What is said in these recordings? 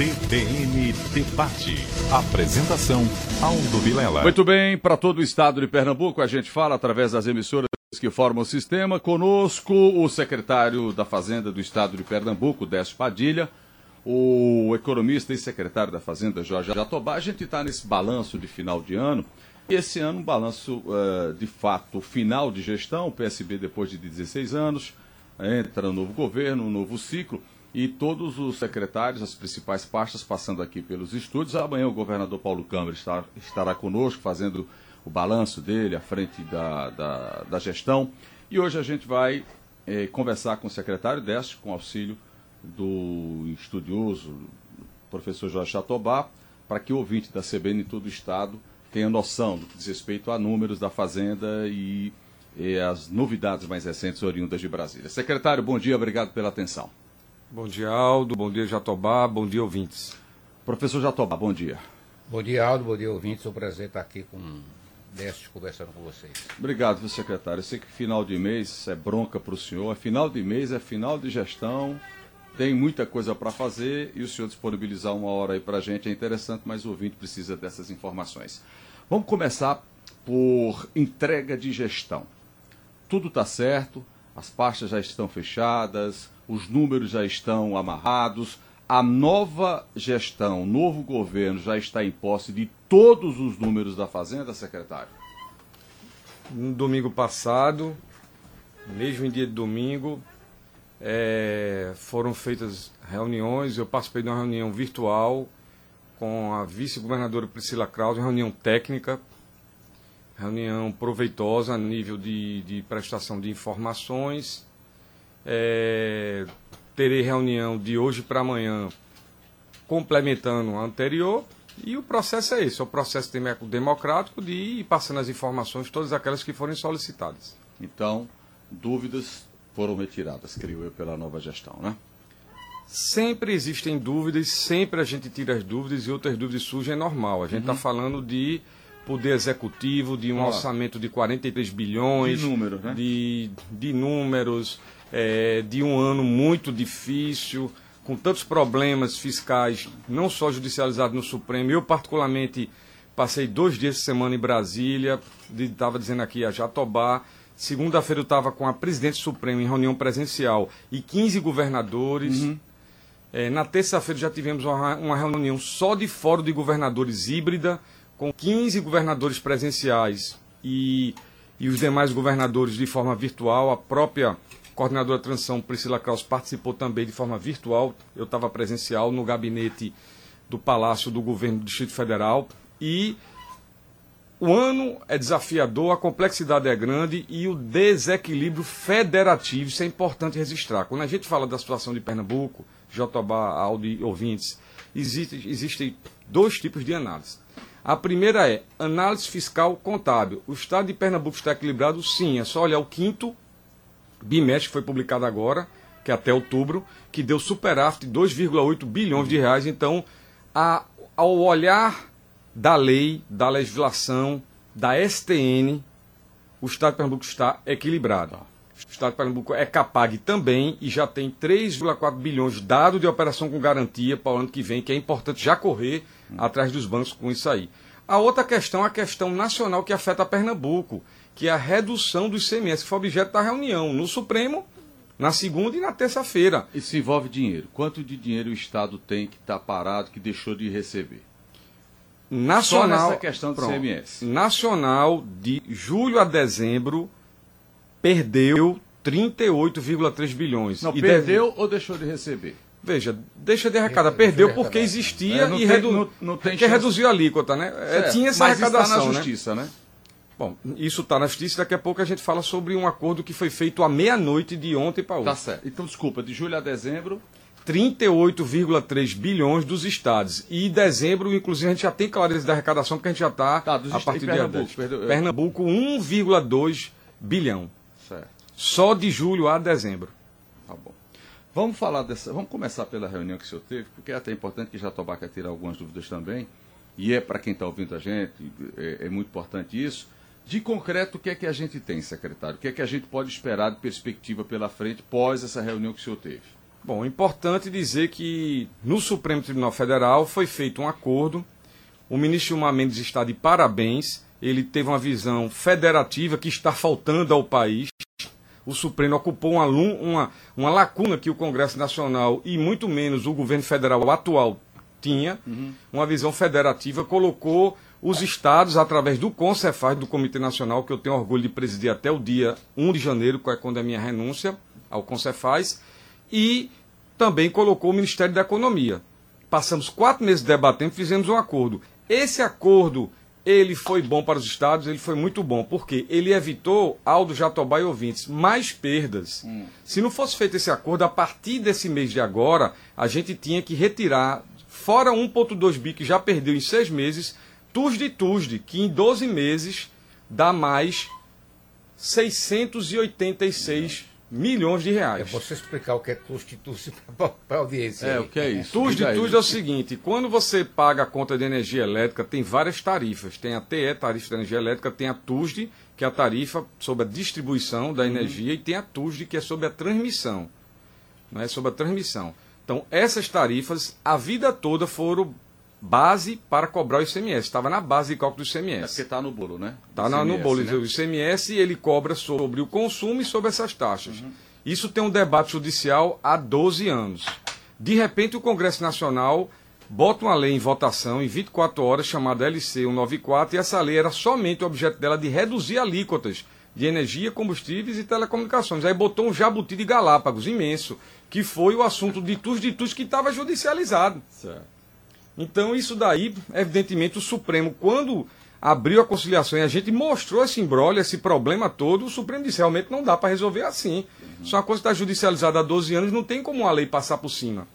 CBN Debate. Apresentação, Aldo Vilela. Muito bem, para todo o estado de Pernambuco, a gente fala através das emissoras que formam o sistema. Conosco, o secretário da Fazenda do estado de Pernambuco, Décio Padilha, o economista e secretário da Fazenda, Jorge Jatobá. A gente está nesse balanço de final de ano. E esse ano, um balanço, uh, de fato, final de gestão. O PSB, depois de 16 anos, entra um novo governo, um novo ciclo e todos os secretários, as principais pastas, passando aqui pelos estúdios. Amanhã o governador Paulo Câmara estar, estará conosco, fazendo o balanço dele à frente da, da, da gestão. E hoje a gente vai eh, conversar com o secretário Décio, com auxílio do estudioso professor Jorge Chatobá, para que o ouvinte da CBN em todo o Estado tenha noção do que diz respeito a números da Fazenda e, e as novidades mais recentes oriundas de Brasília. Secretário, bom dia, obrigado pela atenção. Bom dia, Aldo. Bom dia, Jatobá. Bom dia, ouvintes. Professor Jatobá, bom dia. Bom dia, Aldo. Bom dia, ouvintes. É um prazer estar aqui com Décio conversando com vocês. Obrigado, secretário. Eu sei que final de mês é bronca para o senhor. É final de mês, é final de gestão. Tem muita coisa para fazer e o senhor disponibilizar uma hora aí para a gente é interessante, mas o ouvinte precisa dessas informações. Vamos começar por entrega de gestão. Tudo está certo, as pastas já estão fechadas, os números já estão amarrados, a nova gestão, o novo governo já está em posse de todos os números da Fazenda, secretário? No domingo passado, mesmo em dia de domingo, é, foram feitas reuniões. Eu participei de uma reunião virtual com a vice-governadora Priscila Krause, uma reunião técnica, reunião proveitosa a nível de, de prestação de informações é, terei reunião de hoje para amanhã complementando a anterior. E o processo é esse, é o processo democrático de ir passando as informações, todas aquelas que forem solicitadas. Então, dúvidas foram retiradas, creio eu, pela nova gestão, né? Sempre existem dúvidas, sempre a gente tira as dúvidas e outras dúvidas surgem, é normal. A gente está uhum. falando de poder executivo, de um orçamento de 43 bilhões. De números, né? De, de números é, de um ano muito difícil, com tantos problemas fiscais, não só judicializados no Supremo. Eu, particularmente, passei dois dias de semana em Brasília, estava dizendo aqui a Jatobá. Segunda-feira eu estava com a presidente Supremo em reunião presencial e 15 governadores. Uhum. É, na terça-feira já tivemos uma, uma, reunião só de fórum de governadores híbrida, com 15 governadores presenciais e, e os demais governadores de forma virtual. A própria coordenadora de transição Priscila Kraus participou também de forma virtual. Eu estava presencial no gabinete do Palácio do Governo do Distrito Federal. E o ano é desafiador, a complexidade é grande e o desequilíbrio federativo, isso é importante registrar. Quando a gente fala da situação de Pernambuco, Jotobá, Aldi, ouvintes, existe, existem dois tipos de análise. A primeira é análise fiscal contábil. O estado de Pernambuco está equilibrado? Sim, é só olhar o quinto bimestre que foi publicado agora, que é até outubro, que deu superávit de 2,8 bilhões de reais. Então, a, ao olhar da lei, da legislação, da STN, o Estado de Pernambuco está equilibrado. O Estado de Pernambuco é capaz também e já tem 3,4 bilhões dado de operação com garantia para o ano que vem, que é importante já correr atrás dos bancos com isso aí. A outra questão é a questão nacional que afeta Pernambuco que é a redução do ICMS, que foi objeto da reunião no Supremo, na segunda e na terça-feira. Isso envolve dinheiro. Quanto de dinheiro o Estado tem que está parado, que deixou de receber? Nacional, Só nessa questão do pronto, ICMS. Nacional, de julho a dezembro, perdeu 38,3 bilhões. Não, perdeu deve... ou deixou de receber? Veja, deixa de arrecadar. Perdeu porque existia é, e redu... não, não tem porque reduziu a alíquota, né? É, tinha essa Mas arrecadação. Está na justiça, né? né? Bom, isso está na justiça, daqui a pouco a gente fala sobre um acordo que foi feito à meia-noite de ontem para hoje. Tá certo. Então, desculpa, de julho a dezembro. 38,3 bilhões dos estados. E dezembro, inclusive, a gente já tem clareza da arrecadação, porque a gente já está tá, a partir de Pernambuco, Pernambuco, Pernambuco 1,2 bilhão. Certo. Só de julho a dezembro. Tá bom. Vamos falar dessa. Vamos começar pela reunião que o senhor teve, porque é até importante que Jatobá quer tirar algumas dúvidas também. E é para quem está ouvindo a gente, é, é muito importante isso. De concreto, o que é que a gente tem, secretário? O que é que a gente pode esperar de perspectiva pela frente pós essa reunião que o senhor teve? Bom, importante dizer que no Supremo Tribunal Federal foi feito um acordo. O ministro Gilmar Mendes está de parabéns. Ele teve uma visão federativa que está faltando ao país. O Supremo ocupou uma, uma, uma lacuna que o Congresso Nacional e muito menos o governo federal atual tinha. Uhum. Uma visão federativa, colocou os estados, através do CONCEFAS, do Comitê Nacional, que eu tenho orgulho de presidir até o dia 1 de janeiro, é quando é a minha renúncia ao CONCEFAS, e também colocou o Ministério da Economia. Passamos quatro meses debatendo, fizemos um acordo. Esse acordo, ele foi bom para os estados, ele foi muito bom, porque ele evitou, Aldo Jatobá e ouvintes, mais perdas. Hum. Se não fosse feito esse acordo, a partir desse mês de agora, a gente tinha que retirar, fora 1,2 bi que já perdeu em seis meses, Tuesday, que em 12 meses dá mais 686 milhões de reais. É você explicar o que é Tuesday para a audiência. É, o que é isso? Tuesday é o seguinte, quando você paga a conta de energia elétrica, tem várias tarifas. Tem a TE, tarifa de energia elétrica, tem a Tuesday, que é a tarifa sobre a distribuição da uhum. energia, e tem a Tuesday, que é sobre a transmissão. Não é sobre a transmissão. Então, essas tarifas, a vida toda foram base para cobrar o ICMS. Estava na base de cálculo do ICMS. É porque está no bolo, né? Está no bolo. Né? O ICMS ele cobra sobre o consumo e sobre essas taxas. Uhum. Isso tem um debate judicial há 12 anos. De repente, o Congresso Nacional bota uma lei em votação em 24 horas chamada LC 194 e essa lei era somente o objeto dela de reduzir alíquotas de energia, combustíveis e telecomunicações. Aí botou um jabuti de Galápagos imenso, que foi o assunto de tus de tus que estava judicializado. Certo. Então, isso daí, evidentemente, o Supremo, quando abriu a conciliação e a gente mostrou esse embrólio, esse problema todo, o Supremo disse, realmente não dá para resolver assim. Isso é uma coisa que está judicializada há 12 anos, não tem como a lei passar por cima.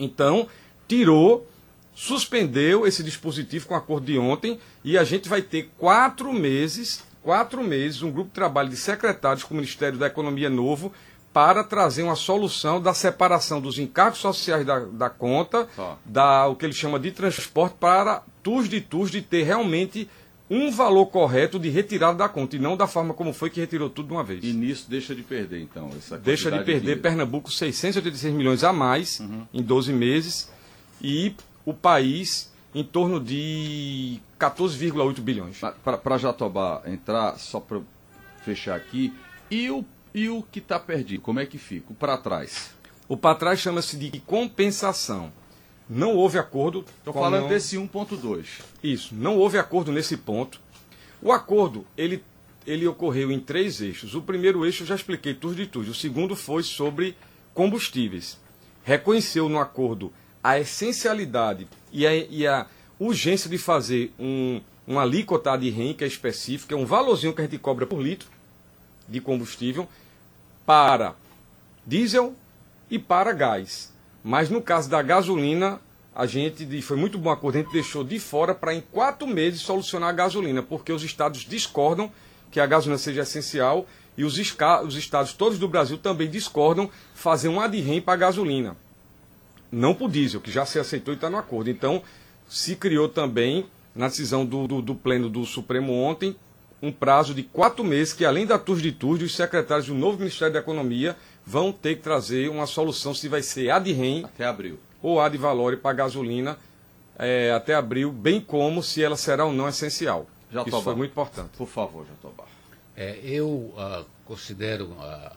Então, tirou, suspendeu esse dispositivo com o acordo de ontem e a gente vai ter quatro meses, quatro meses, um grupo de trabalho de secretários com o Ministério da Economia novo para trazer uma solução da separação dos encargos sociais da, da conta, da o que ele chama de transporte, para TUS de TUS de ter realmente um valor correto de retirada da conta, e não da forma como foi que retirou tudo de uma vez. E nisso deixa de perder, então, essa Deixa de perder de... Pernambuco 686 milhões a mais uhum. em 12 meses, e o país em torno de 14,8 bilhões. Para Jatobá entrar, só para fechar aqui, e o e o que está perdido, como é que fica? O para trás? O para trás chama-se de compensação. Não houve acordo. Estou falando não... desse 1.2. Isso, não houve acordo nesse ponto. O acordo, ele, ele ocorreu em três eixos. O primeiro eixo eu já expliquei tudo de tudo. O segundo foi sobre combustíveis. Reconheceu no acordo a essencialidade e a, e a urgência de fazer um, uma alíquota de REN, que é específica, é um valorzinho que a gente cobra por litro de combustível, para diesel e para gás. Mas no caso da gasolina, a gente foi muito bom acordo, a gente deixou de fora para em quatro meses solucionar a gasolina, porque os estados discordam que a gasolina seja essencial e os, os estados todos do Brasil também discordam fazer um adrem para a gasolina. Não para o diesel, que já se aceitou e está no acordo. Então, se criou também, na decisão do, do, do Pleno do Supremo ontem, um prazo de quatro meses que, além da de TUS, os secretários do novo Ministério da Economia vão ter que trazer uma solução se vai ser ad rem até abril ou ad valore para gasolina é, até abril, bem como se ela será ou não essencial. Jatobá. Isso foi muito importante. Por favor, Jatobá. É, eu uh, considero uh,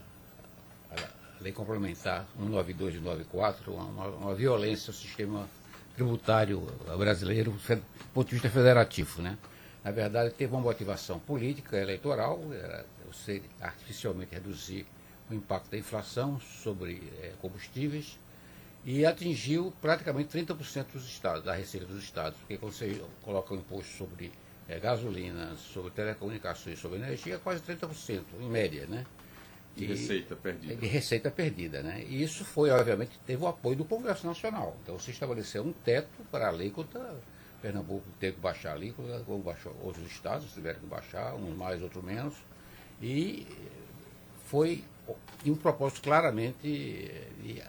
a lei complementar 192 e 94 uma, uma violência ao sistema tributário brasileiro do ponto de vista federativo, né? Na verdade, teve uma motivação política, eleitoral, era você artificialmente reduzir o impacto da inflação sobre é, combustíveis e atingiu praticamente 30% dos estados, da receita dos estados, porque quando você coloca o imposto sobre é, gasolina, sobre telecomunicações, sobre energia, quase 30%, em média, né? De receita perdida. De receita perdida, né? E isso foi, obviamente, teve o apoio do Congresso Nacional. Então, você estabeleceu um teto para a alíquota Pernambuco teve que baixar a alíquota, baixou outros estados tiveram que baixar, uns mais, outros menos. E foi um propósito claramente de,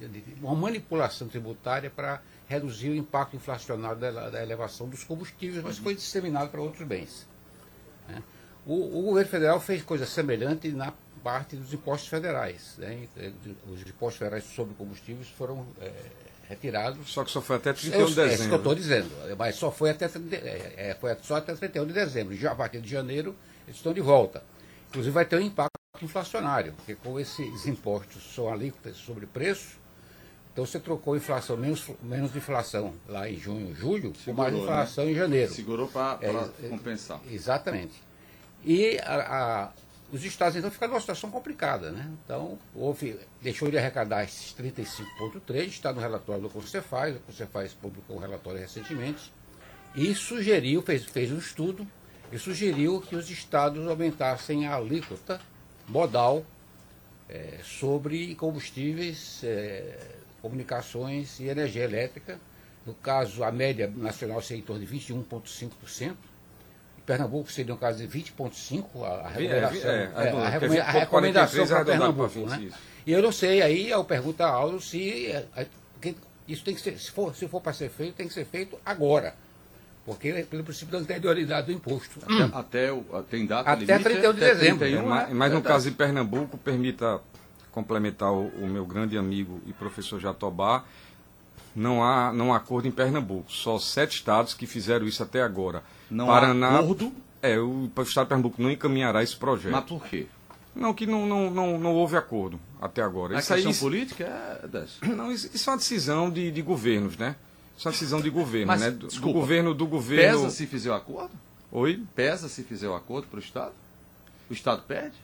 de, uma manipulação tributária para reduzir o impacto inflacionário da, da, elevação dos combustíveis, mas foi disseminado para outros bens. Né? O, o, governo federal fez coisa semelhante na, parte dos impostos federais. Né? Os impostos federais sobre combustíveis foram é, retirados. Só que só foi até 31 de dezembro. É isso que eu estou dizendo, mas só foi até, é, foi só até 31 de dezembro. Já a partir de janeiro eles estão de volta. Inclusive vai ter um impacto inflacionário, porque como esses impostos são alíquotas sobre preço, então você trocou inflação, menos, menos inflação lá em junho, julho, Segurou, com mais né? inflação né? em janeiro. Segurou para é, compensar. Exatamente. E a, a, os estados então ficaram numa situação complicada, né? Então, houve, deixou de arrecadar esses 35,3, está no relatório do Concefaz, o Concefaz publicou um relatório recentemente, e sugeriu, fez, fez um estudo, e sugeriu que os estados aumentassem a alíquota modal é, sobre combustíveis, é, comunicações e energia elétrica. No caso, a média nacional seria em torno de 21,5%. Pernambuco seria um caso de 20,5%, a, recomendação, é, é, a, recome, a recomendação para Pernambuco. Né? E eu não sei, aí eu pergunto a Aldo se isso tem que ser, se for, se for para ser feito, tem que ser feito agora. Porque é pelo princípio da anterioridade do imposto. Até, hum. até o, tem data Até limite, 31 de dezembro. 31, mas, mas no caso de Pernambuco, permita complementar o, o, meu grande amigo e professor Jatobá, não há, não há acordo em Pernambuco. Só sete estados que fizeram isso até agora. Não Paraná, há acordo? É, o, estado de Pernambuco não encaminhará esse projeto. Mas por quê? Não, que não, não, não, não houve acordo até agora. A isso questão aí, política é dessa? Não, isso, isso é uma decisão de, de governos, né? Isso é uma decisão de governo, Mas, né? Do, desculpa, do governo, do governo. Pesa se fizer o acordo? Oi? Pesa se fizer o acordo para o Estado? O Estado perde?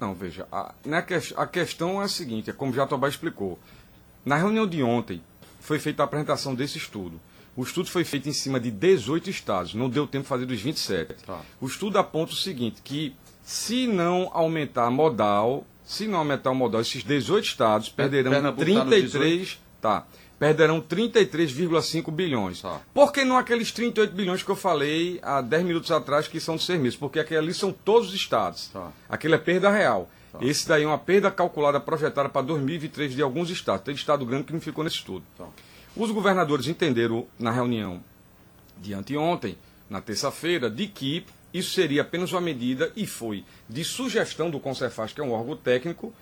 Não, veja, a, na, a questão é a seguinte, é como Jatobá explicou. Na reunião de ontem, foi feita a apresentação desse estudo. O estudo foi feito em cima de 18 estados, não deu tempo de fazer dos 27. Tá. O estudo aponta o seguinte, que se não aumentar a modal, se não aumentar o modal, esses 18 estados perderão Pernambuco 33, tá, perderão 33,5 bilhões. Tá. Por que não aqueles 38 bilhões que eu falei há 10 minutos atrás que são de serviços? Porque aquele ali são todos os estados. Tá. Aquele é perda real. Tá. Esse daí é uma perda calculada, projetada para 2023 de alguns estados. Tem estado grande que não ficou nesse estudo. Tá. Os governadores entenderam na reunião de anteontem, na terça-feira, de que isso seria apenas uma medida, e foi, de sugestão do Concefaz, que é um órgão técnico,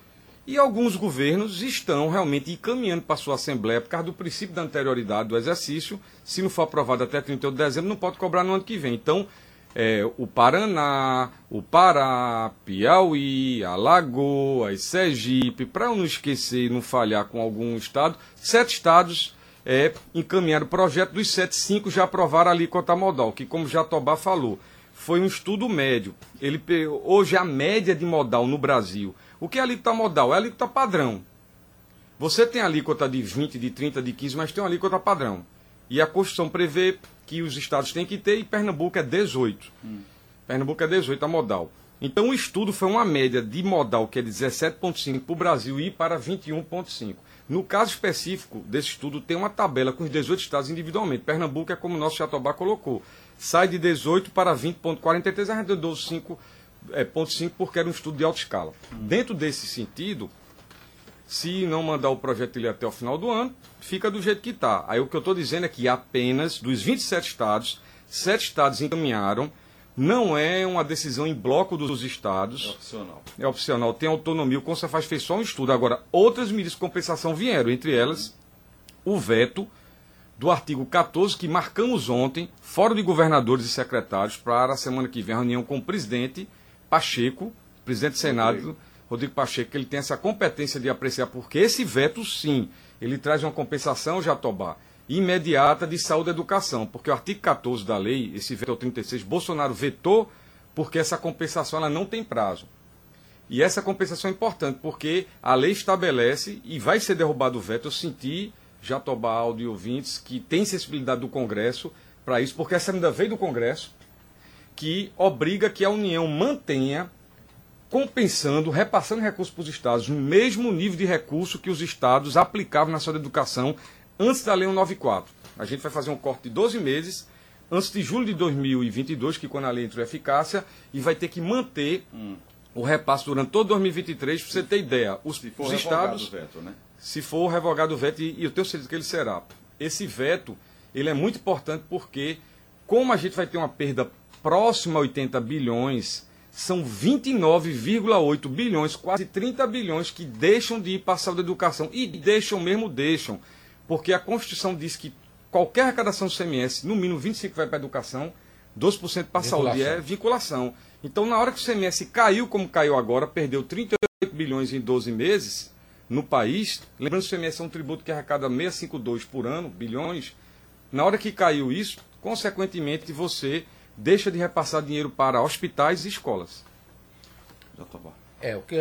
e alguns governos estão realmente encaminhando para a sua Assembleia, por causa do princípio da anterioridade do exercício. Se não for aprovado até 31 de dezembro, não pode cobrar no ano que vem. Então, é, o Paraná, o Pará, Piauí, Alagoas, Sergipe, para eu não esquecer e não falhar com algum estado, sete estados é, encaminharam o projeto dos sete, cinco já aprovaram alíquota modal, que como Jatobá falou, foi um estudo médio. Ele, hoje a média de modal no Brasil o que é alíquota modal? É alíquota padrão. Você tem alíquota de 20, de 30, de 15, mas tem uma alíquota padrão. E a Constituição prevê que os estados têm que ter e Pernambuco é 18. Hum. Pernambuco é 18 a modal. Então o estudo foi uma média de modal que é de 17,5 para o Brasil e para 21,5. No caso específico desse estudo, tem uma tabela com os 18 estados individualmente. Pernambuco é como o nosso Jatobá colocou. Sai de 18 para 20,43, arredondou 5 é, ponto 5 porque era um estudo de alta escala. Hum. Dentro desse sentido, se não mandar o projeto ele até o final do ano, fica do jeito que está. Aí o que eu estou dizendo é que apenas dos 27 estados, sete estados encaminharam. Não é uma decisão em bloco dos estados. É opcional. É opcional, tem autonomia. O Conselho fez só um estudo. Agora, outras medidas de compensação vieram, entre elas o veto do artigo 14, que marcamos ontem, fórum de governadores e secretários, para a semana que vem, a reunião com o presidente Pacheco, presidente do Senado, Rodrigo. Rodrigo Pacheco, que ele tem essa competência de apreciar, porque esse veto, sim, ele traz uma compensação, Jatobá, imediata de saúde e educação, porque o artigo 14 da lei, esse veto 36, Bolsonaro vetou porque essa compensação ela não tem prazo. E essa compensação é importante, porque a lei estabelece, e vai ser derrubado o veto, eu senti, Jatobá, Aldo e ouvintes, que tem sensibilidade do Congresso para isso, porque essa ainda veio do Congresso, que obriga que a União mantenha compensando, repassando recursos para os estados no mesmo nível de recurso que os estados aplicavam na sua educação antes da Lei 194. A gente vai fazer um corte de 12 meses antes de julho de 2022, que quando a lei entrou em eficácia, e vai ter que manter hum. o repasse durante todo 2023, para você ter ideia. Os, se for os estados, veto, né? se for revogado o veto, e, e eu tenho certeza que ele será. Esse veto, ele é muito importante porque, como a gente vai ter uma perda próximo a 80 bilhões, são 29,8 bilhões, quase 30 bilhões que deixam de ir para a saúde e educação. E deixam mesmo, deixam. Porque a Constituição diz que qualquer arrecadação do CMS, no mínimo 25% vai para a educação, 12% para a saúde. É vinculação. Então, na hora que o CMS caiu como caiu agora, perdeu 38 bilhões em 12 meses no país, lembrando que o CMS é um tributo que arrecada 652 por ano, bilhões, na hora que caiu isso, consequentemente você deixa de repassar dinheiro para hospitais e escolas. É, o que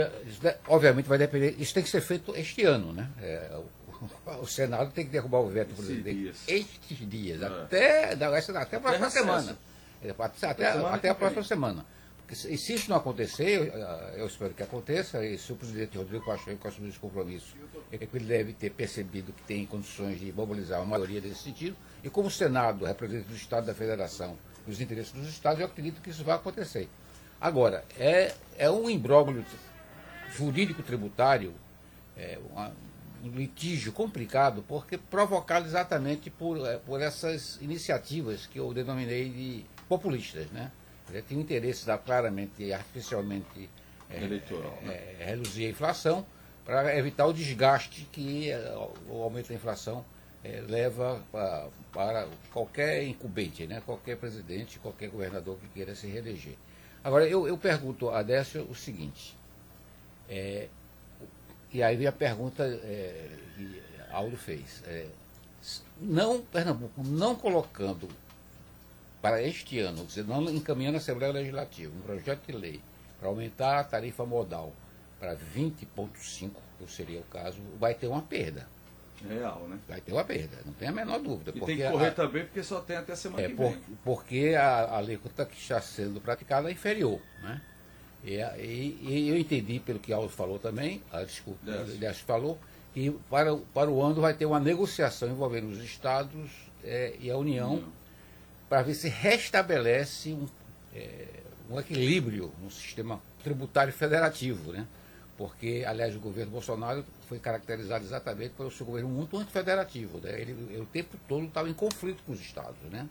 obviamente vai depender. Isso tem que ser feito este ano, né? É, o, o, Senado tem que derrubar o veto presidente estes dias, é. até, até, até a próxima semana. É, até, até, até a próxima semana. Porque, e se isso não acontecer, eu, eu, espero que aconteça, e se o presidente Rodrigo Pacheco assumir esse compromisso, é que ele deve ter percebido que tem condições de mobilizar uma maioria desse sentido, e como o Senado representa o Estado da Federação os interesses dos Estados, eu acredito que isso vai acontecer. Agora, é, é um imbróglio jurídico-tributário, é, uma, um litígio complicado, porque provocado exatamente por, é, por essas iniciativas que eu denominei de populistas, né? Ele tem interesse da claramente, artificialmente é, Eleitoral, né? é, reduzir a inflação para evitar o desgaste que é, o aumento da inflação é, leva pra, para qualquer incumbente, né? qualquer presidente, qualquer governador que queira se reeleger. Agora, eu, eu pergunto a Décio o seguinte, é, e aí vem a pergunta é, que Aldo fez. não, Pernambuco, não colocando para este ano, não encaminhando a Assembleia Legislativa um projeto de lei para aumentar a tarifa modal para 20,5, que seria o caso, vai ter uma perda. Real, né? Vai ter uma perda, não tem a menor dúvida. E tem que correr a, também porque só tem até a semana é, que vem. Por, porque a alíquota que está sendo praticada é inferior, né? E, e, e eu entendi pelo que Aldo falou também, a desculpa, ele falou, que para, para o ano vai ter uma negociação envolvendo os estados é, e a União. Para ver se restabelece um, é, um equilíbrio no sistema tributário federativo, né? Porque, aliás, o governo Bolsonaro foi caracterizado exatamente pelo seu governo muito antifederativo. Né? Ele, ele, o tempo todo estava em conflito com os estados. Né?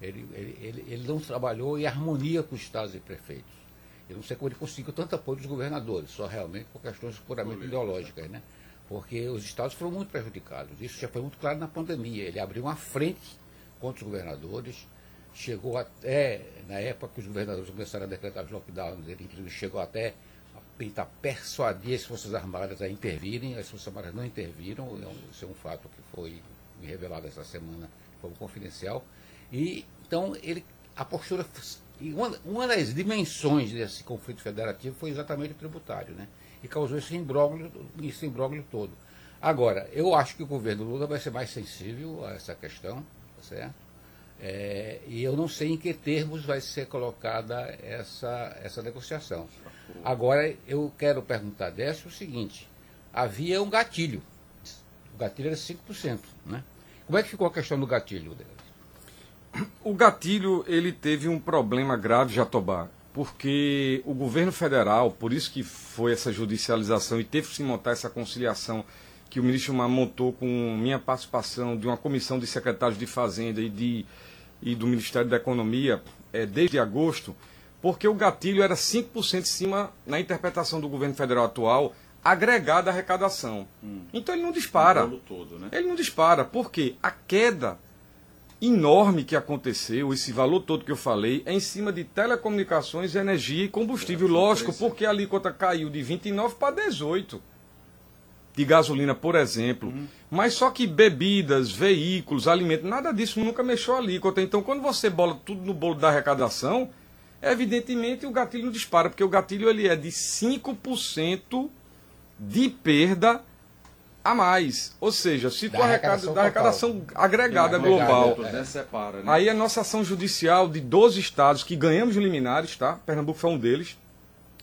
Ele, ele, ele, ele não trabalhou em harmonia com os estados e prefeitos. Eu não sei como ele conseguiu tanto apoio dos governadores, só realmente por questões puramente ideológicas, né? Porque os estados foram muito prejudicados. Isso já foi muito claro na pandemia. Ele abriu uma frente contra os governadores. Chegou até, na época que os governadores começaram a decretar os lockdowns, ele inclusive chegou até tentar persuadir as Forças Armadas a intervirem, as Forças Armadas não interviram, isso é um fato que foi revelado essa semana como confidencial. E então ele a postura uma, uma das dimensões desse conflito federativo foi exatamente o tributário, né? E causou esse imbróglio, esse imbróglio todo. Agora, eu acho que o governo Lula vai ser mais sensível a essa questão, certo? É, e eu não sei em que termos vai ser colocada essa, essa negociação. Agora, eu quero perguntar a Décio o seguinte: havia um gatilho. O gatilho era 5%. Né? Como é que ficou a questão do gatilho? O gatilho ele teve um problema grave, Jatobá, porque o governo federal, por isso que foi essa judicialização e teve que se montar essa conciliação que o ministro Mar montou com minha participação de uma comissão de secretários de Fazenda e, de, e do Ministério da Economia é, desde agosto, porque o gatilho era 5% em cima, na interpretação do governo federal atual, agregada à arrecadação. Hum. Então ele não dispara. Todo, né? Ele não dispara, porque a queda enorme que aconteceu, esse valor todo que eu falei, é em cima de telecomunicações, energia e combustível. É, Lógico, porque a alíquota caiu de 29 para 18 de gasolina, por exemplo. Uhum. Mas só que bebidas, veículos, alimentos, nada disso nunca mexeu a alíquota. Então, quando você bola tudo no bolo da arrecadação, evidentemente o gatilho não dispara, porque o gatilho ele é de 5% de perda a mais. Ou seja, se da tu arrecada, da arrecadação agregada global. É. Separa, né? Aí a nossa ação judicial de 12 estados que ganhamos liminares, tá? Pernambuco foi um deles.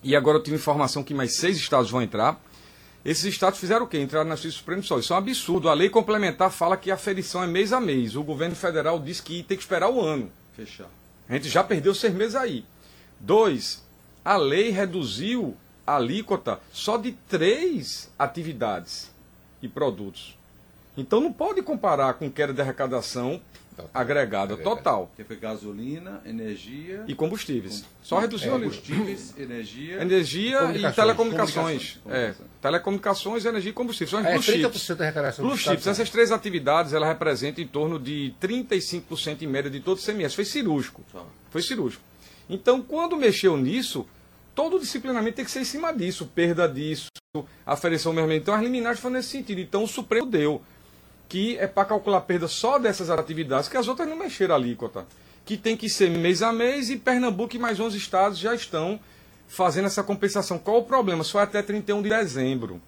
E agora eu tive informação que mais seis estados vão entrar. Esses estados fizeram o quê? Entraram na Justiça Suprema Isso é um absurdo. A lei complementar fala que a aferição é mês a mês. O governo federal disse que tem que esperar o ano. Fechar. A gente já perdeu seis meses aí. Dois, a lei reduziu a alíquota só de três atividades e produtos. Então não pode comparar com queda de arrecadação agregada, total. Que foi gasolina, energia E combustíveis. Só reduziu ali. combustíveis, energia. Energia e Comunicações. telecomunicações. Comunicações. É, telecomunicações, energia e combustíveis. São as É blue chips. 30% da arrecadação Blue chips, essas três atividades, ela representa em torno de 35% em média de todo o CMS. Foi cirúrgico. Foi cirúrgico. Então, quando mexeu nisso, todo o disciplinamento tem que ser em cima disso, perda disso, aferição mesmo. Então, as liminares foram nesse sentido. Então, o Supremo deu que é para calcular a perda só dessas atividades, que as outras não mexeram a alíquota. Que tem que ser mês a mês e Pernambuco e mais 11 estados já estão fazendo essa compensação. Qual o problema? Só até 31 de dezembro.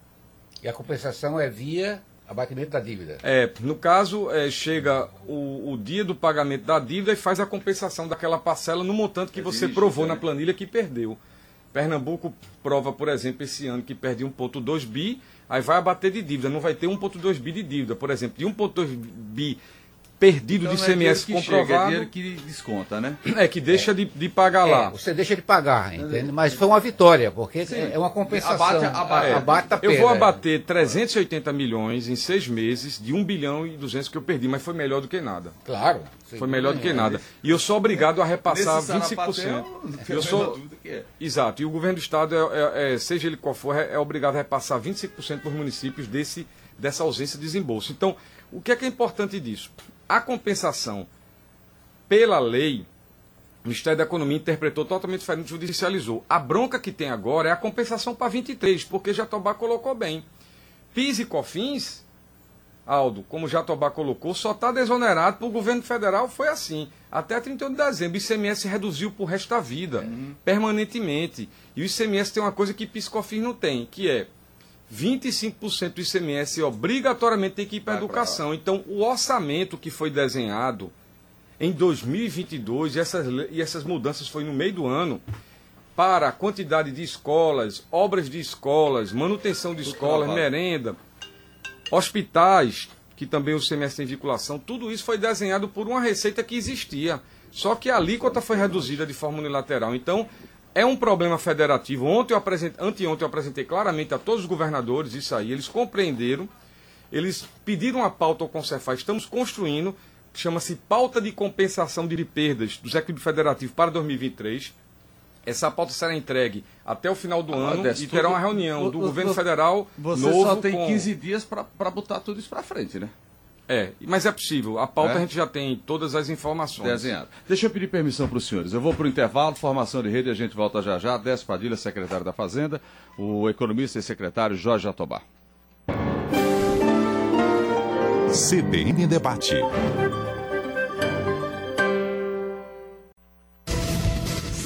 E a compensação é via abatimento da dívida. É, no caso, é, chega o, o dia do pagamento da dívida e faz a compensação daquela parcela no montante que você Existe, provou né? na planilha que perdeu. Pernambuco prova, por exemplo, esse ano que perdeu 1,2 bi, aí vai abater de dívida, não vai ter 1,2 bi de dívida. Por exemplo, de 1,2 bi perdido Então de não é ICMS que chega, é comprovado, dinheiro que desconta, né? é que deixa de, de pagar É, lá. você deixa de pagar, entende? Mas foi uma vitória, porque é uma compensação. Abate- abate- É, abate a eu perda. vou abater 380 milhões em seis meses de 1 bilhão e 200 que eu perdi, mas foi melhor do que nada. Claro. Foi melhor do que nada. E eu sou obrigado a repassar Nesse 25%. sarapatel, não tem Eu a sou, é. Exato. E o governo do estado, é, é- é, seja ele qual for, é, é obrigado a repassar 25% para os municípios desse, dessa ausência de desembolso. Então, o que é que é importante disso? A compensação pela lei, o Ministério da Economia interpretou totalmente diferente, judicializou. A bronca que tem agora é a compensação para 23, porque Jatobá colocou bem. PIS e COFINS, Aldo, como Jatobá colocou, só está desonerado para o governo federal, foi assim. Até 31 de dezembro, o ICMS reduziu para o resto da vida, permanentemente. E o ICMS tem uma coisa que PIS e COFINS não tem, que é 25% do ICMS obrigatoriamente tem que ir para a educação. Então, o orçamento que foi desenhado em 2022, e essas, e essas mudanças foi no meio do ano, para a quantidade de escolas, obras de escolas, manutenção de escolas, merenda, hospitais, que também o CMS tem vinculação, tudo isso foi desenhado por uma receita que existia. Só que a alíquota foi reduzida de forma unilateral. Então, é um problema federativo. Ontem eu apresentei, anteontem eu apresentei claramente a todos os governadores isso aí, eles compreenderam, eles pediram a pauta ao Concefaz, estamos construindo, chama-se pauta de compensação de perdas do equilíbrio federativo para 2023. Essa pauta será entregue até o final do ano Modesto, e terá uma tudo- reunião do vo- governo vo- federal Você novo só tem com- 15 dias para botar tudo isso para frente, né? É, mas é possível. A pauta É? a gente já tem todas as informações. Desenhado. Deixa eu pedir permissão para os senhores. Eu vou para o intervalo, formação de rede, a gente volta já já. Décio Padilha, secretário da Fazenda, o economista e secretário Jorge Jatobá. CBN Debate.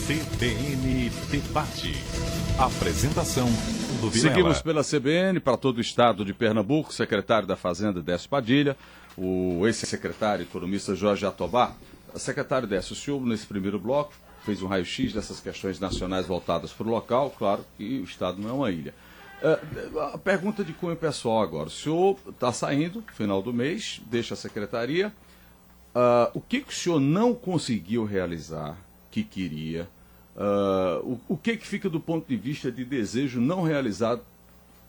CBN Debate. Apresentação do Vilela. Seguimos pela CBN para todo o estado de Pernambuco, secretário da Fazenda Décio Padilha, o ex-secretário economista Jorge Jatobá. Secretário Décio, o senhor nesse primeiro bloco fez um raio-x dessas questões nacionais voltadas para o local, claro que o estado não é uma ilha. Eh, a pergunta de cunho pessoal agora. O senhor está saindo, final do mês, deixa a secretaria. Ah, o que, que o senhor não conseguiu realizar que queria? Ah, o, o que, que fica do ponto de vista de desejo não realizado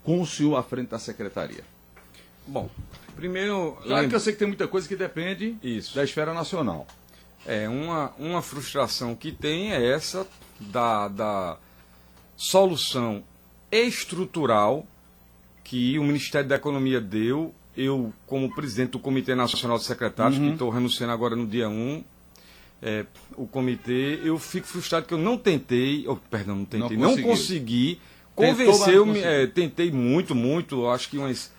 com o senhor à frente da secretaria? Bom, primeiro. Claro lembra- que eu sei que tem muita coisa que depende Isso. da esfera nacional. É, uma, uma frustração que tem é essa da, da solução estrutural que o Ministério da Economia deu. Eu, como presidente do Comitê Nacional de Secretários, que estou renunciando agora no dia 1, é, o comitê, eu fico frustrado que eu não tentei, oh, perdão, não tentei, Não não, consegui conseguiu. é, tentei muito, muito, acho que umas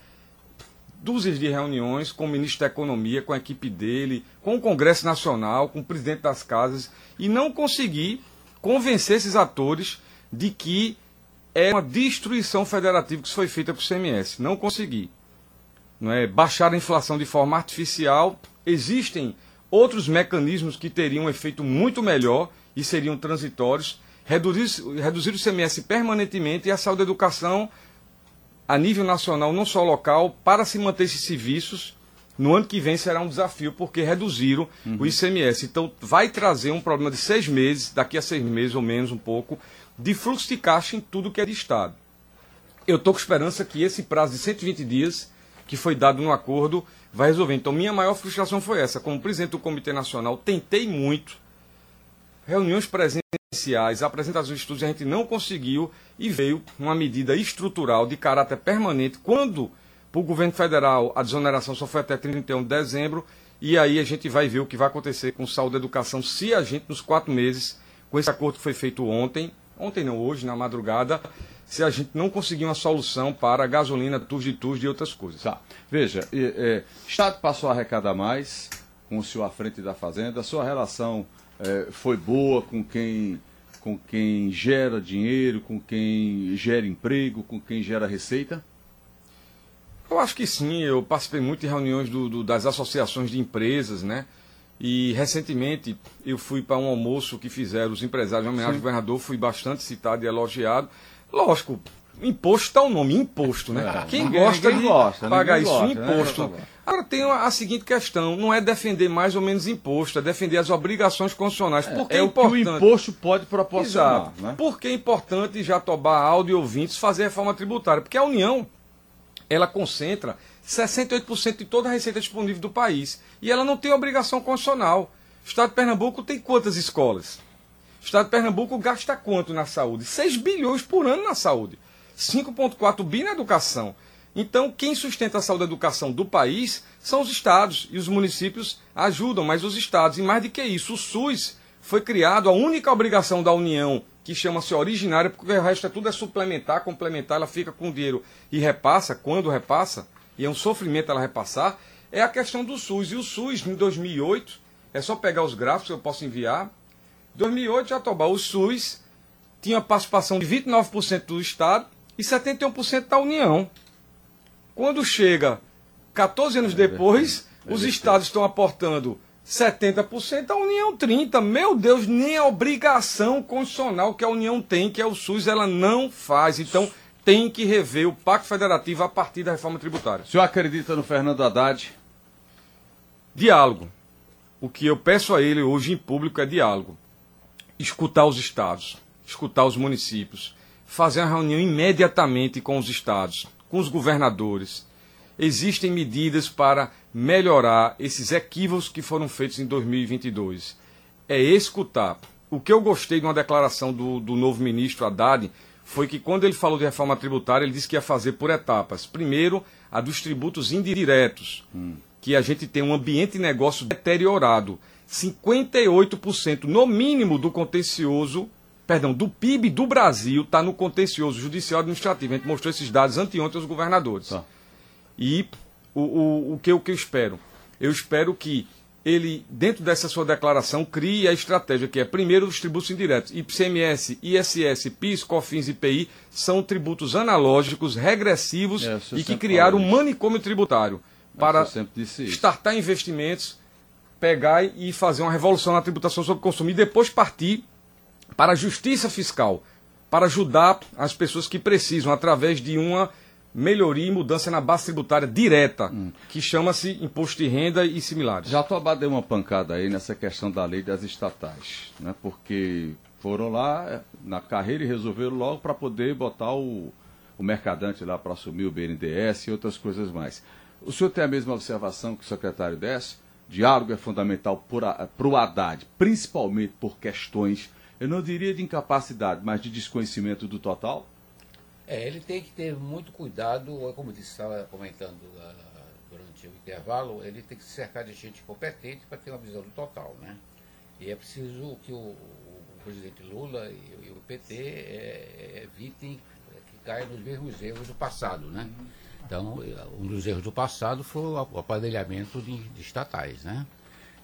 dúzias de reuniões com o ministro da Economia, com a equipe dele, com o Congresso Nacional, com o presidente das casas, e não consegui convencer esses atores de que é uma destruição federativa que foi feita para o CMS. Não consegui. Não é? Baixar a inflação de forma artificial. Existem outros mecanismos que teriam um efeito muito melhor e seriam transitórios. Reduzir, reduzir o CMS permanentemente e a saúde da educação a nível nacional, não só local, para se manter esses serviços, no ano que vem será um desafio, porque reduziram o ICMS. Então, vai trazer um problema de seis meses, daqui a seis meses ou menos um pouco, de fluxo de caixa em tudo que é de Estado. Eu estou com esperança que esse prazo de 120 dias, que foi dado no acordo vai resolver. Então, minha maior frustração foi essa. Como presidente do Comitê Nacional, tentei muito, reuniões presenciais, apresentações de estudos, a gente não conseguiu e veio uma medida estrutural de caráter permanente. Quando, para o governo federal, a desoneração só foi até 31 de dezembro, e aí a gente vai ver o que vai acontecer com saúde e educação se a gente, nos quatro meses, com esse acordo que foi feito ontem, ontem não, hoje, na madrugada, se a gente não conseguir uma solução para a gasolina, tubos de tubos e outras coisas. Tá. Veja, é, Estado passou a arrecadar mais com o senhor à frente da Fazenda, a sua relação é, foi boa com quem, com quem gera dinheiro, com quem gera emprego, com quem gera receita? Eu acho que sim, eu participei muito de reuniões do, do, das associações de empresas, né? E recentemente eu fui para um almoço que fizeram os empresários em homenagem ao governador, fui bastante citado e elogiado. Lógico, imposto está o nome, imposto, né? É, Quem gosta de gosta, pagar isso, gosta, né, imposto. Né? Agora tem a, seguinte questão, não é defender mais ou menos imposto, é defender as obrigações constitucionais. É, Porque é, é o que o imposto pode proporcionar. Né? Por que é importante Jatobá, áudio e ouvintes fazer reforma tributária? Porque a União, ela concentra 68% de toda a receita disponível do país. E ela não tem obrigação constitucional. O Estado de Pernambuco tem quantas escolas? O Estado de Pernambuco gasta quanto na saúde? 6 bilhões por ano na saúde. 5,4 bi na educação. Então, quem sustenta a saúde e a educação do país são os estados. E os municípios ajudam, mas os estados. E mais do que isso, o SUS foi criado, a única obrigação da União, que chama-se originária, porque o resto é tudo é suplementar, complementar, ela fica com dinheiro e repassa, quando repassa, e é um sofrimento ela repassar, é a questão do SUS. E o SUS, em 2008, é só pegar os gráficos, eu posso enviar, 2008, Jatobá, o SUS tinha participação de 29% do Estado e 71% da União. Quando chega 14 anos depois, os estados estão aportando 70%, a União 30%. Meu Deus, nem a obrigação constitucional que a União tem, que é o SUS, ela não faz. Então, tem que rever o Pacto Federativo a partir da reforma tributária. O senhor acredita no Fernando Haddad? Diálogo. O que eu peço a ele hoje em público é diálogo escutar os estados, escutar os municípios, fazer uma reunião imediatamente com os estados, com os governadores. Existem medidas para melhorar esses equívocos que foram feitos em 2022. É escutar. O que eu gostei de uma declaração do, do novo ministro Haddad foi que quando ele falou de reforma tributária, ele disse que ia fazer por etapas. Primeiro, a dos tributos indiretos, hum. que a gente tem um ambiente de negócio deteriorado. 58% no mínimo do contencioso, perdão, do PIB do Brasil está no contencioso judicial administrativo. A gente mostrou esses dados anteontem aos governadores. Tá. E o, o, o, que, o que eu espero? Eu espero que ele, dentro dessa sua declaração, crie a estratégia que é, primeiro, os tributos indiretos. ICMS, ISS, PIS, COFINS e IPI são tributos analógicos, regressivos é, e que criaram um manicômio tributário para startar investimentos pegar e fazer uma revolução na tributação sobre o consumo e depois partir para a justiça fiscal, para ajudar as pessoas que precisam, através de uma melhoria e mudança na base tributária direta, hum. que chama-se imposto de renda e similares. Já Jatobá deu uma pancada aí nessa questão da lei das estatais, né? porque foram lá é, na carreira e resolveram logo para poder botar o, o mercadante lá para assumir o BNDES e outras coisas mais. O senhor tem a mesma observação que o secretário desse? Diálogo é fundamental para o Haddad, principalmente por questões, eu não diria de incapacidade, mas de desconhecimento do total? É, ele tem que ter muito cuidado, como eu disse, estava comentando uh, durante o intervalo, ele tem que se cercar de gente competente para ter uma visão do total, né? E é preciso que o, o presidente Lula e, e o PT é, evitem que caiam nos mesmos erros do passado, né? Uhum então, um dos erros do passado foi o aparelhamento de, de estatais, né?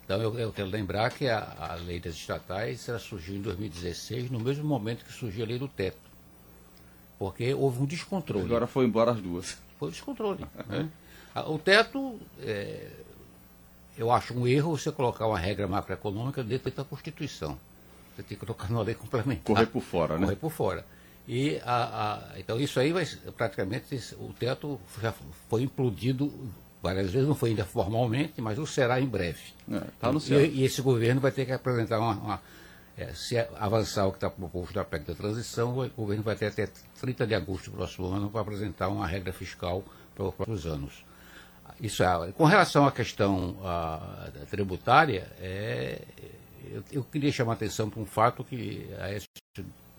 Então, eu, eu, quero lembrar que a, a lei das estatais surgiu em 2016, no mesmo momento que surgiu a lei do teto. Porque houve um descontrole. Agora foi embora as duas. Foi o descontrole. né? O teto, é, eu acho um erro você colocar uma regra macroeconômica dentro da Constituição. Você tem que colocar numa lei complementar. Correr por fora, né? Correr por fora. E a, a, então isso aí vai praticamente o teto já foi implodido várias vezes, não foi ainda formalmente, mas o será em breve. É, tá no céu. E, e, esse governo vai ter que apresentar uma. uma é, se avançar o que está proposto da PEC da transição, o governo vai ter até 30 de agosto do próximo ano para apresentar uma regra fiscal para os próximos anos. Isso é, com relação à questão uh, tributária, é, eu, eu, queria chamar a atenção para um fato que a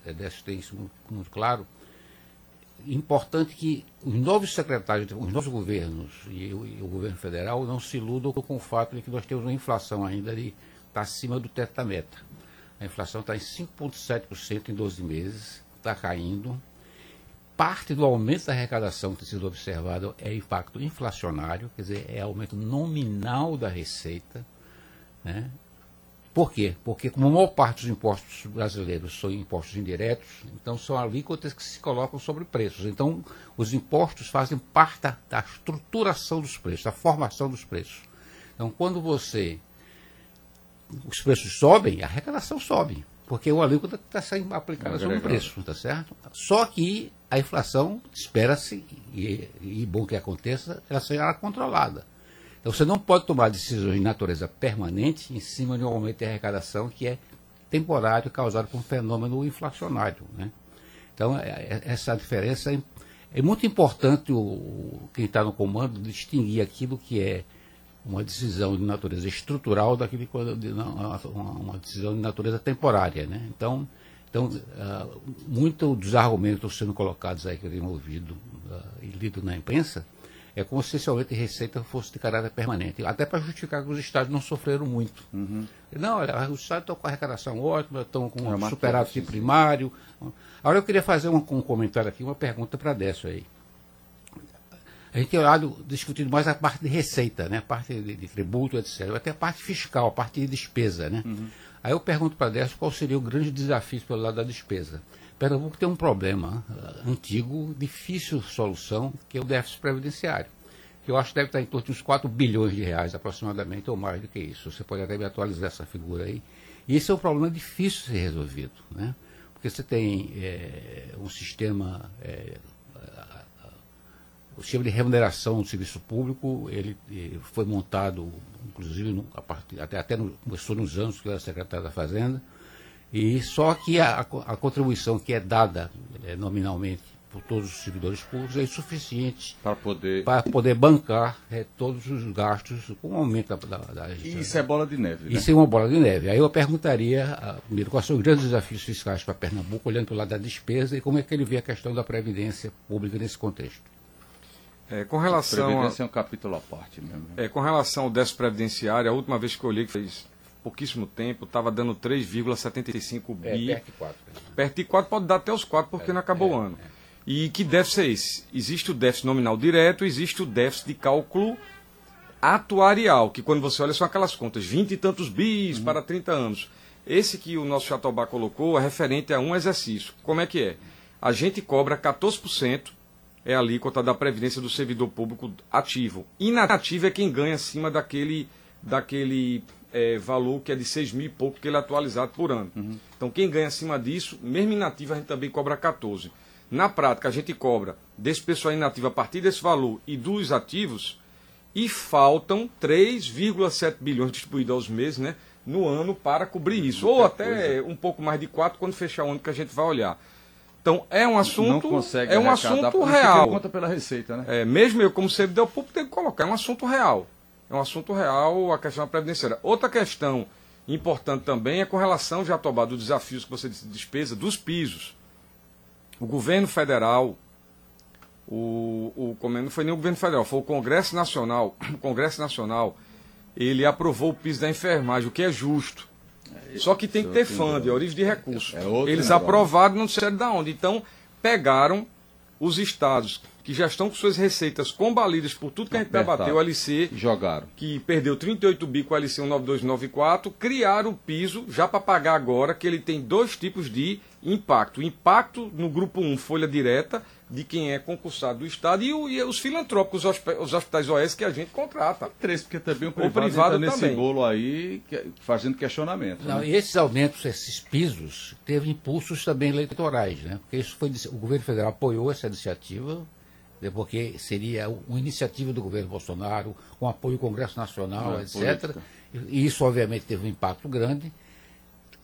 EDES tem isso muito, muito claro. Importante que os novos secretários, os novos governos e o, e o, governo federal não se iludam com o fato de que nós temos uma inflação ainda de está acima do teto da meta. A inflação está em 5,7% em 12 meses, está caindo. Parte do aumento da arrecadação que tem sido observado é impacto inflacionário, quer dizer, é aumento nominal da receita. Né? Por quê? Porque, como a maior parte dos impostos brasileiros são impostos indiretos, então são alíquotas que se colocam sobre preços. Então, os impostos fazem parte da, da estruturação dos preços, da formação dos preços. Então, quando você os preços sobem, a arrecadação sobe, porque o alíquota está sendo aplicado sobre o preço, tá certo? Só que a inflação espera-se, e, e bom que aconteça, ela será controlada. Então você não pode tomar decisões de natureza permanente em cima de um aumento de arrecadação que é temporário, causado por um fenômeno inflacionário. Né? Então é, é, essa diferença é, é muito importante o, quem está no comando distinguir aquilo que é uma decisão de natureza estrutural daquele uma decisão de natureza temporária, né? Então, então uh, muito dos argumentos sendo colocados aí que eu tenho ouvido uh, e lido na imprensa é como se esse aumento de receita fosse de caráter permanente, até para justificar que os estados não sofreram muito. Uhum. Não, olha, os estados estão com a arrecadação ótima, estão com é um superávit primário. Agora eu queria fazer um, um comentário aqui, uma pergunta para Décio aí a gente tem olhado, discutido mais a parte de receita, né? a parte de, de tributo, etc. Até a parte fiscal, a parte de despesa. Né? Uhum. Aí eu pergunto para a Décio qual seria o grande desafio pelo lado da despesa. Pernambuco tem um problema uh, antigo, difícil solução, que é o déficit previdenciário. Que eu acho que deve estar em torno de uns 4 bilhões de reais aproximadamente, ou mais do que isso. Você pode até me atualizar essa figura aí. E esse é um problema difícil de ser resolvido. Né? Porque você tem é, um sistema é, o sistema de remuneração do serviço público ele, ele eh, foi montado, inclusive, no, partir, até, até no, começou nos anos que eu era secretário da Fazenda, e só que a, a contribuição que é dada é, nominalmente por todos os servidores públicos é insuficiente para poder, para poder bancar é, todos os gastos com o aumento da, da, da Isso é bola de neve. Né? Isso é uma bola de neve. Aí eu perguntaria, primeiro, quais são os grandes desafios fiscais para Pernambuco, olhando para o lado da despesa, e como é que ele vê a questão da previdência pública nesse contexto. É, com relação Previdência a, é um capítulo à parte mesmo. É, com relação ao déficit previdenciário, a última vez que eu olhei, que fez pouquíssimo tempo, estava dando 3,75 bi. É, perto de 4. Perto de 4 pode dar até os 4 porque é, não acabou é, o ano. É. E que déficit é esse? Existe o déficit nominal direto, existe o déficit de cálculo atuarial, que quando você olha são aquelas contas, 20 e tantos bis uhum. para 30 anos. Esse que o nosso Chatobá colocou é referente a um exercício. Como é que é? A gente cobra 14% é a alíquota da previdência do servidor público ativo. Inativo é quem ganha acima daquele, daquele é, valor que é de 6 mil e pouco que ele é atualizado por ano. Uhum. Então quem ganha acima disso, mesmo inativo, a gente também cobra 14. Na prática, a gente cobra desse pessoal inativo a partir desse valor e dos ativos, e faltam 3,7 bilhões distribuídos aos meses, né? No ano para cobrir isso. Ou até um pouco mais de 4 quando fechar o ano que a gente vai olhar. Então é um assunto, é um assunto real. Conta pela receita, né? É, mesmo eu como servidor público tenho que colocar, é um assunto real. É um assunto real a questão da previdenciária. Outra questão importante também é com relação, já tomar dos desafios que você disse de despesa, dos pisos. O governo federal, o, o, não foi nem o governo federal, foi o Congresso Nacional, o Congresso Nacional, ele aprovou o piso da enfermagem, o que é justo. Só que tem que ter fundo, é origem de recursos. É Eles negócio. aprovaram, não sei de onde. Então, pegaram os estados que já estão com suas receitas combalidas por tudo que a gente debateu, o LC, jogaram. que perdeu 38 bi com o LC 19294, criaram o piso já para pagar agora, que ele tem dois tipos de impacto. Impacto no grupo 1, folha direta, de quem é concursado do Estado, e, o, e os filantrópicos, os hospitais OS que a gente contrata. Três, porque também o privado, o privado nesse também. bolo aí, fazendo questionamento. Não, né? E esses aumentos, esses pisos, teve impulsos também eleitorais, né? Porque isso foi, o governo federal apoiou essa iniciativa? Porque seria uma iniciativa do governo Bolsonaro, com apoio do Congresso Nacional, é, etc. E isso, obviamente, teve um impacto grande.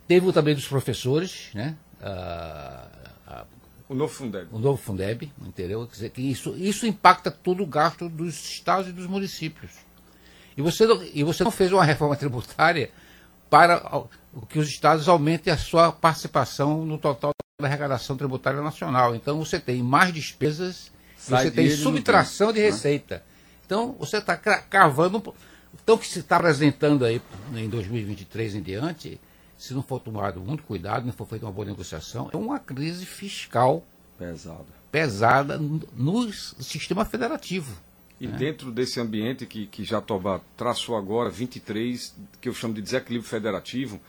Teve também dos professores, né? Ah, O novo Fundeb. O novo Fundeb, entendeu? Quer dizer, que isso, isso impacta todo o gasto dos estados e dos municípios. E você, não, e você não fez uma reforma tributária para que os estados aumentem a sua participação no total da arrecadação tributária nacional. Então você tem mais despesas, Sai você tem subtração de né? receita. Então você está cavando. Então o que se está apresentando aí em 2023 em diante se não for tomado muito cuidado, não for feita uma boa negociação, é uma crise fiscal pesada, pesada no sistema federativo. E né? dentro desse ambiente que, que Jatobá traçou agora, 23, que eu chamo de desequilíbrio federativo,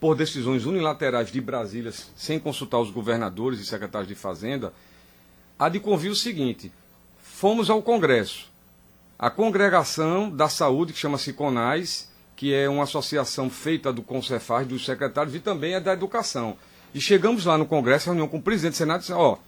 por decisões unilaterais de Brasília, sem consultar os governadores e secretários de Fazenda, há de convir o seguinte: fomos ao Congresso. A congregação da saúde, que chama-se que é uma associação feita do Concefaz, dos secretários e também é da educação. E chegamos lá no Congresso, reunião com o presidente do Senado, e disse, ó,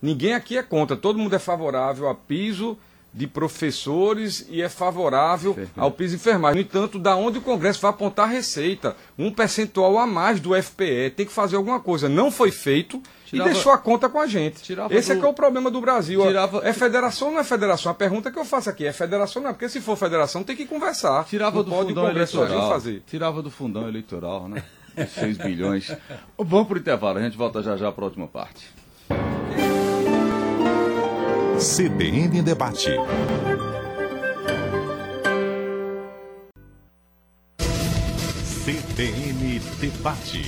ninguém aqui é contra, todo mundo é favorável a piso de professores e é favorável ao piso enfermagem. No entanto, da onde o Congresso vai apontar receita, um percentual a mais do FPE, tem que fazer alguma coisa. Não foi feito tirava, e deixou a conta com a gente. Esse do... é que é o problema do Brasil. Tirava... É federação ou não é federação? A pergunta que eu faço aqui é federação ou não é? Porque se for federação, tem que conversar. Tirava não do fundão eleitoral. Fazer. Tirava do fundão eleitoral, né? 6 bilhões. Vamos para o intervalo, a gente volta já já para a última parte. CBN Debate. CBN Debate.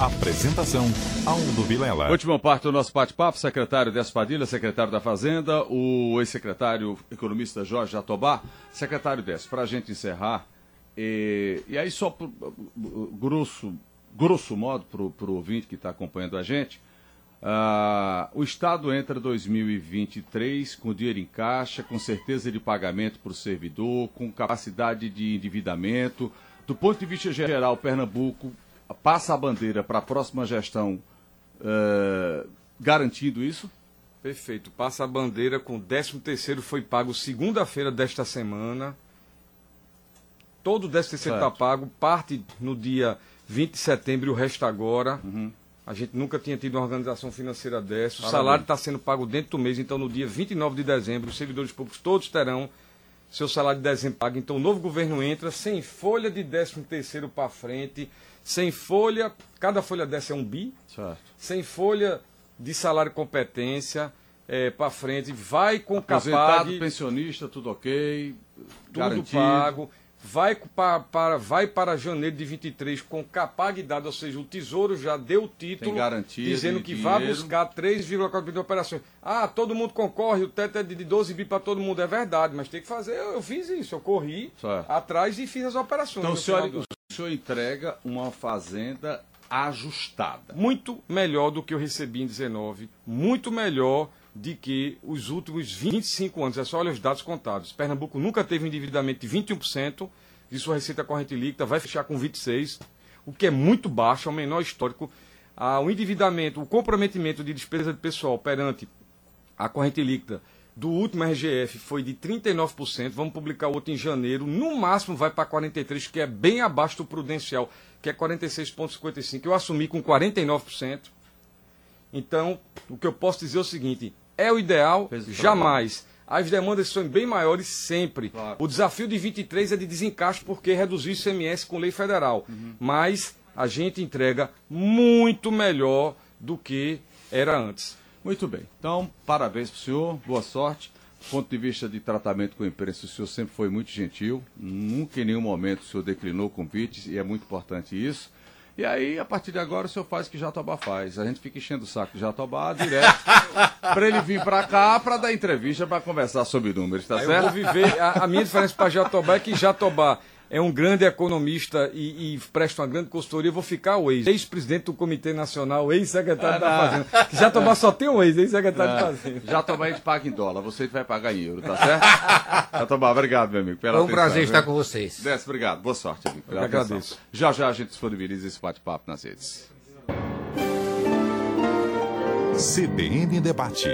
Apresentação, Aldo Vilela. Última parte do nosso bate-papo, secretário Despadilha, secretário da Fazenda, o ex-secretário economista Jorge Jatobá. Secretário Des, para a gente encerrar, e, e aí só pro, grosso, grosso modo para o ouvinte que está acompanhando a gente, Uh, o Estado entra 2023 com dinheiro em caixa, com certeza de pagamento para o servidor, com capacidade de endividamento. Do ponto de vista geral, Pernambuco passa a bandeira para a próxima gestão uh, garantindo isso? Perfeito. Passa a bandeira com o 13 terceiro foi pago segunda-feira desta semana. Todo o 13 terceiro está pago, parte no dia 20 de setembro e o resto agora. Uhum. A gente nunca tinha tido uma organização financeira dessa. O Parabéns. salário está sendo pago dentro do mês, então no dia 29 de dezembro, os servidores públicos todos terão seu salário de dezembro pago. Então o novo governo entra sem folha de 13 terceiro para frente, sem folha, cada folha dessa é um bi, certo. sem folha de salário e competência é, para frente, vai com capaz. pensionista, tudo ok, tudo garantido. pago vai para, para, vai para janeiro de 23 com capacidade, ou seja, o Tesouro já deu o título dizendo que dinheiro. vai buscar 3,4 bilhões de operações. Ah, todo mundo concorre, o teto é de 12 bi para todo mundo, é verdade, mas tem que fazer, eu, eu fiz isso, eu corri certo. atrás e fiz as operações. Então o senhor, o senhor entrega uma fazenda ajustada. Muito melhor do que eu recebi em 19, muito melhor de que os últimos 25 anos, é só olhar os dados contados. Pernambuco nunca teve endividamento de 21% de sua receita corrente líquida, vai fechar com 26%, o que é muito baixo, é o menor histórico. Ah, o endividamento, o comprometimento de despesa de pessoal perante a corrente líquida do último RGF foi de 39%, vamos publicar outro em janeiro, no máximo vai para 43%, que é bem abaixo do prudencial, que é 46,55%. Eu assumi com 49%. Então, o que eu posso dizer é o seguinte: é o ideal? Jamais. As demandas são bem maiores sempre. Claro. O desafio de 23 é de desencaixe porque reduziu o ICMS com lei federal. Uhum. Mas a gente entrega muito melhor do que era antes. Muito bem. Então, parabéns para o senhor, boa sorte. Do ponto de vista de tratamento com a imprensa, o senhor sempre foi muito gentil. Nunca em nenhum momento o senhor declinou convites e é muito importante isso. E aí, a partir de agora, o senhor faz o que Jatobá faz. A gente fica enchendo o saco de Jatobá direto para ele vir para cá para dar entrevista, para conversar sobre números, tá aí certo? Eu vou viver. A, a minha diferença para Jatobá é que Jatobá é um grande economista e, e, presta uma grande consultoria, vou ficar o ex. Ex-presidente do Comitê Nacional, ex-secretário da Fazenda. Que Jatobá só tem um ex, ex-secretário da Fazenda. Jatobá a gente paga em dólar, você vai pagar em euro, tá certo? Jatobá, obrigado, meu amigo. Pela Foi um atenção, prazer estar com vocês. Desce, obrigado. Boa sorte, amigo. Eu agradeço. Já já a gente disponibiliza esse bate-papo nas redes. CBN Debate.